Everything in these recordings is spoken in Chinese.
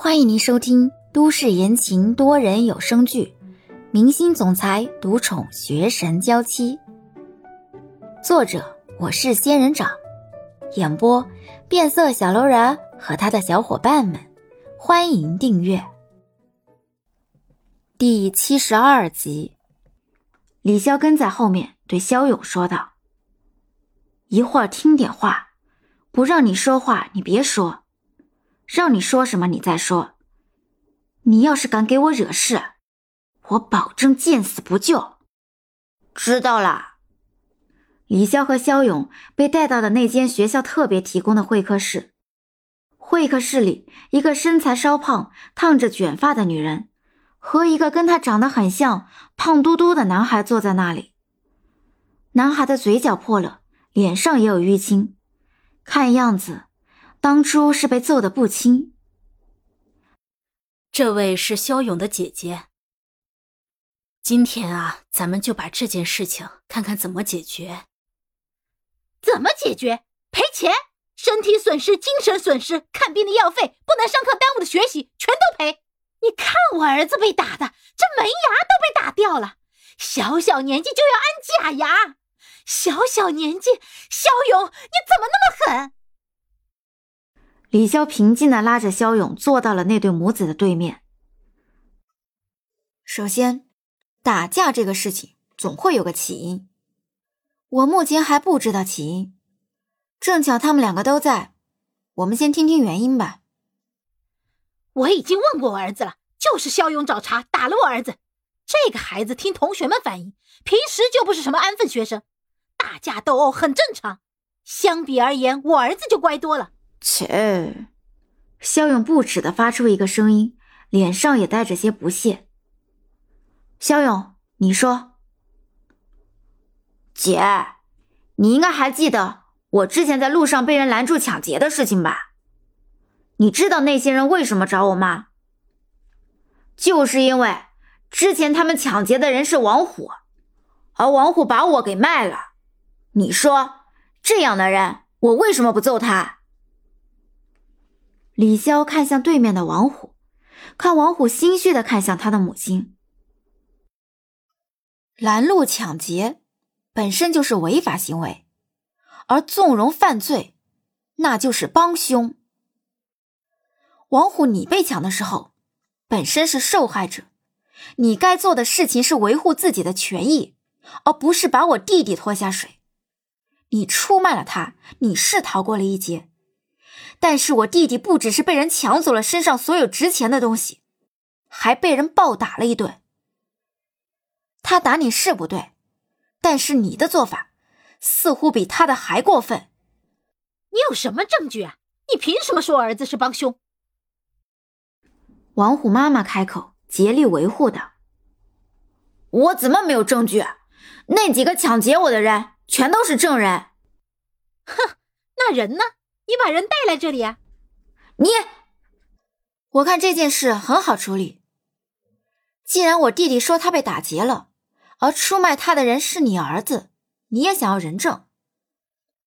欢迎您收听都市言情多人有声剧《明星总裁独宠学神娇妻》，作者我是仙人掌，演播变色小楼人和他的小伙伴们。欢迎订阅第七十二集。李潇跟在后面对肖勇说道：“一会儿听点话，不让你说话，你别说。”让你说什么，你再说。你要是敢给我惹事，我保证见死不救。知道了。李潇和肖勇被带到了那间学校特别提供的会客室。会客室里，一个身材稍胖、烫着卷发的女人，和一个跟她长得很像、胖嘟嘟的男孩坐在那里。男孩的嘴角破了，脸上也有淤青，看样子。当初是被揍的不轻。这位是肖勇的姐姐。今天啊，咱们就把这件事情看看怎么解决。怎么解决？赔钱？身体损失、精神损失、看病的药费、不能上课耽误的学习，全都赔。你看我儿子被打的，这门牙都被打掉了，小小年纪就要安假牙，小小年纪，肖勇，你怎么那么狠？李潇平静的拉着肖勇坐到了那对母子的对面。首先，打架这个事情总会有个起因，我目前还不知道起因。正巧他们两个都在，我们先听听原因吧。我已经问过我儿子了，就是肖勇找茬打了我儿子。这个孩子听同学们反映，平时就不是什么安分学生，打架斗殴很正常。相比而言，我儿子就乖多了。切！肖勇不耻的发出一个声音，脸上也带着些不屑。肖勇，你说，姐，你应该还记得我之前在路上被人拦住抢劫的事情吧？你知道那些人为什么找我吗？就是因为之前他们抢劫的人是王虎，而王虎把我给卖了。你说这样的人，我为什么不揍他？李潇看向对面的王虎，看王虎心虚的看向他的母亲。拦路抢劫本身就是违法行为，而纵容犯罪，那就是帮凶。王虎，你被抢的时候，本身是受害者，你该做的事情是维护自己的权益，而不是把我弟弟拖下水。你出卖了他，你是逃过了一劫。但是我弟弟不只是被人抢走了身上所有值钱的东西，还被人暴打了一顿。他打你是不对，但是你的做法似乎比他的还过分。你有什么证据啊？你凭什么说我儿子是帮凶？王虎妈妈开口竭力维护道：“我怎么没有证据？那几个抢劫我的人全都是证人。”哼，那人呢？你把人带来这里啊？你，我看这件事很好处理。既然我弟弟说他被打劫了，而出卖他的人是你儿子，你也想要人证。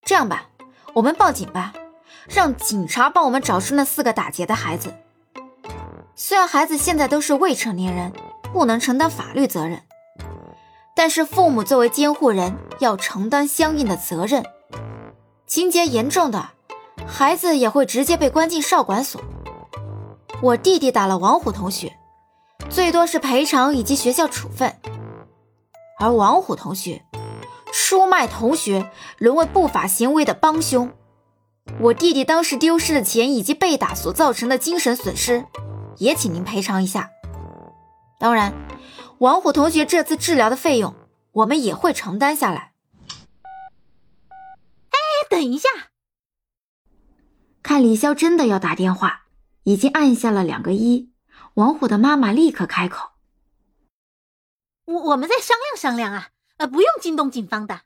这样吧，我们报警吧，让警察帮我们找出那四个打劫的孩子。虽然孩子现在都是未成年人，不能承担法律责任，但是父母作为监护人要承担相应的责任。情节严重的。孩子也会直接被关进少管所。我弟弟打了王虎同学，最多是赔偿以及学校处分。而王虎同学出卖同学，沦为不法行为的帮凶。我弟弟当时丢失的钱以及被打所造成的精神损失，也请您赔偿一下。当然，王虎同学这次治疗的费用，我们也会承担下来。哎，等一下。看李潇真的要打电话，已经按下了两个一。王虎的妈妈立刻开口：“我我们再商量商量啊，呃，不用惊动警方的。”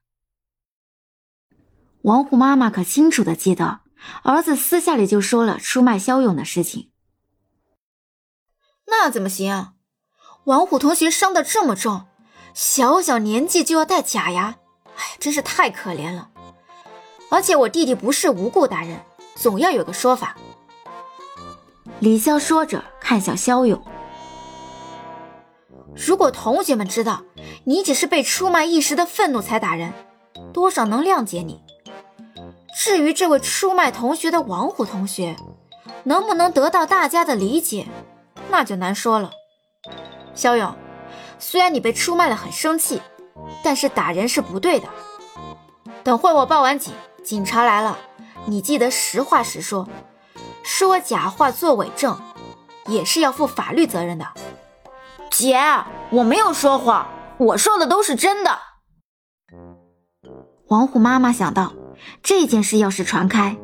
王虎妈妈可清楚的记得，儿子私下里就说了出卖肖勇的事情。那怎么行？啊王虎同学伤的这么重，小小年纪就要戴假牙，哎，真是太可怜了。而且我弟弟不是无故打人。总要有个说法。李潇说着，看向肖勇。如果同学们知道你只是被出卖一时的愤怒才打人，多少能谅解你。至于这位出卖同学的王虎同学，能不能得到大家的理解，那就难说了。肖勇，虽然你被出卖了很生气，但是打人是不对的。等会我报完警，警察来了，你记得实话实说，说假话做伪证，也是要负法律责任的。姐，我没有说谎，我说的都是真的。王虎妈妈想到这件事要是传开，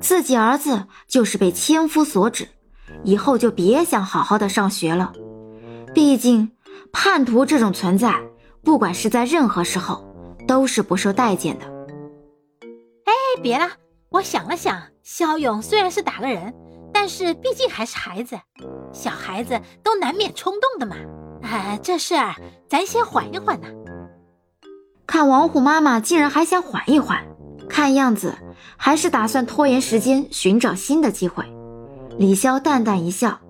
自己儿子就是被千夫所指，以后就别想好好的上学了。毕竟叛徒这种存在，不管是在任何时候，都是不受待见的。哎，别了，我想了想，肖勇虽然是打了人。但是毕竟还是孩子，小孩子都难免冲动的嘛。啊，这事儿咱先缓一缓呢。看王虎妈妈竟然还想缓一缓，看样子还是打算拖延时间，寻找新的机会。李潇淡淡一笑：“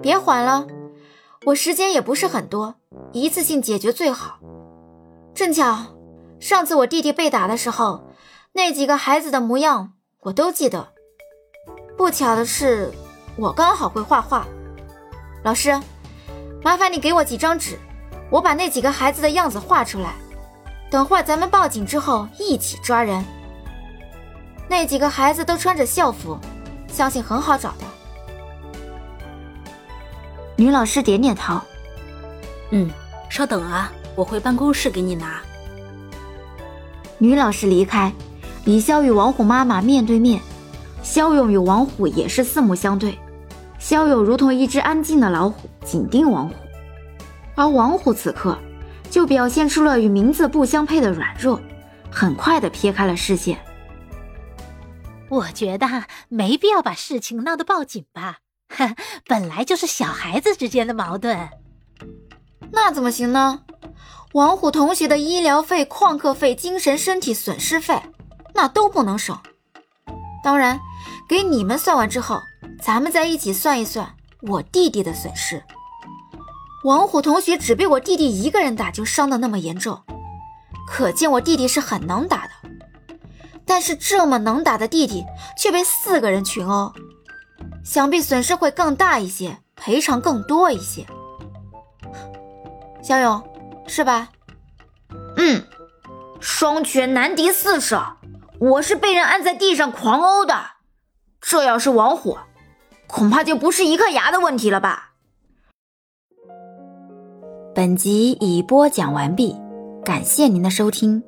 别缓了，我时间也不是很多，一次性解决最好。正巧上次我弟弟被打的时候，那几个孩子的模样我都记得。”不巧的是，我刚好会画画。老师，麻烦你给我几张纸，我把那几个孩子的样子画出来。等会儿咱们报警之后一起抓人。那几个孩子都穿着校服，相信很好找的。女老师点点头，嗯，稍等啊，我回办公室给你拿。女老师离开，李潇与王虎妈妈面对面。肖勇与王虎也是四目相对，肖勇如同一只安静的老虎，紧盯王虎，而王虎此刻就表现出了与名字不相配的软弱，很快的撇开了视线。我觉得没必要把事情闹得报警吧，本来就是小孩子之间的矛盾，那怎么行呢？王虎同学的医疗费、旷课费、精神身体损失费，那都不能省。当然。给你们算完之后，咱们再一起算一算我弟弟的损失。王虎同学只被我弟弟一个人打就伤得那么严重，可见我弟弟是很能打的。但是这么能打的弟弟却被四个人群殴，想必损失会更大一些，赔偿更多一些。小勇，是吧？嗯，双拳难敌四手，我是被人按在地上狂殴的。这要是王火，恐怕就不是一颗牙的问题了吧。本集已播讲完毕，感谢您的收听。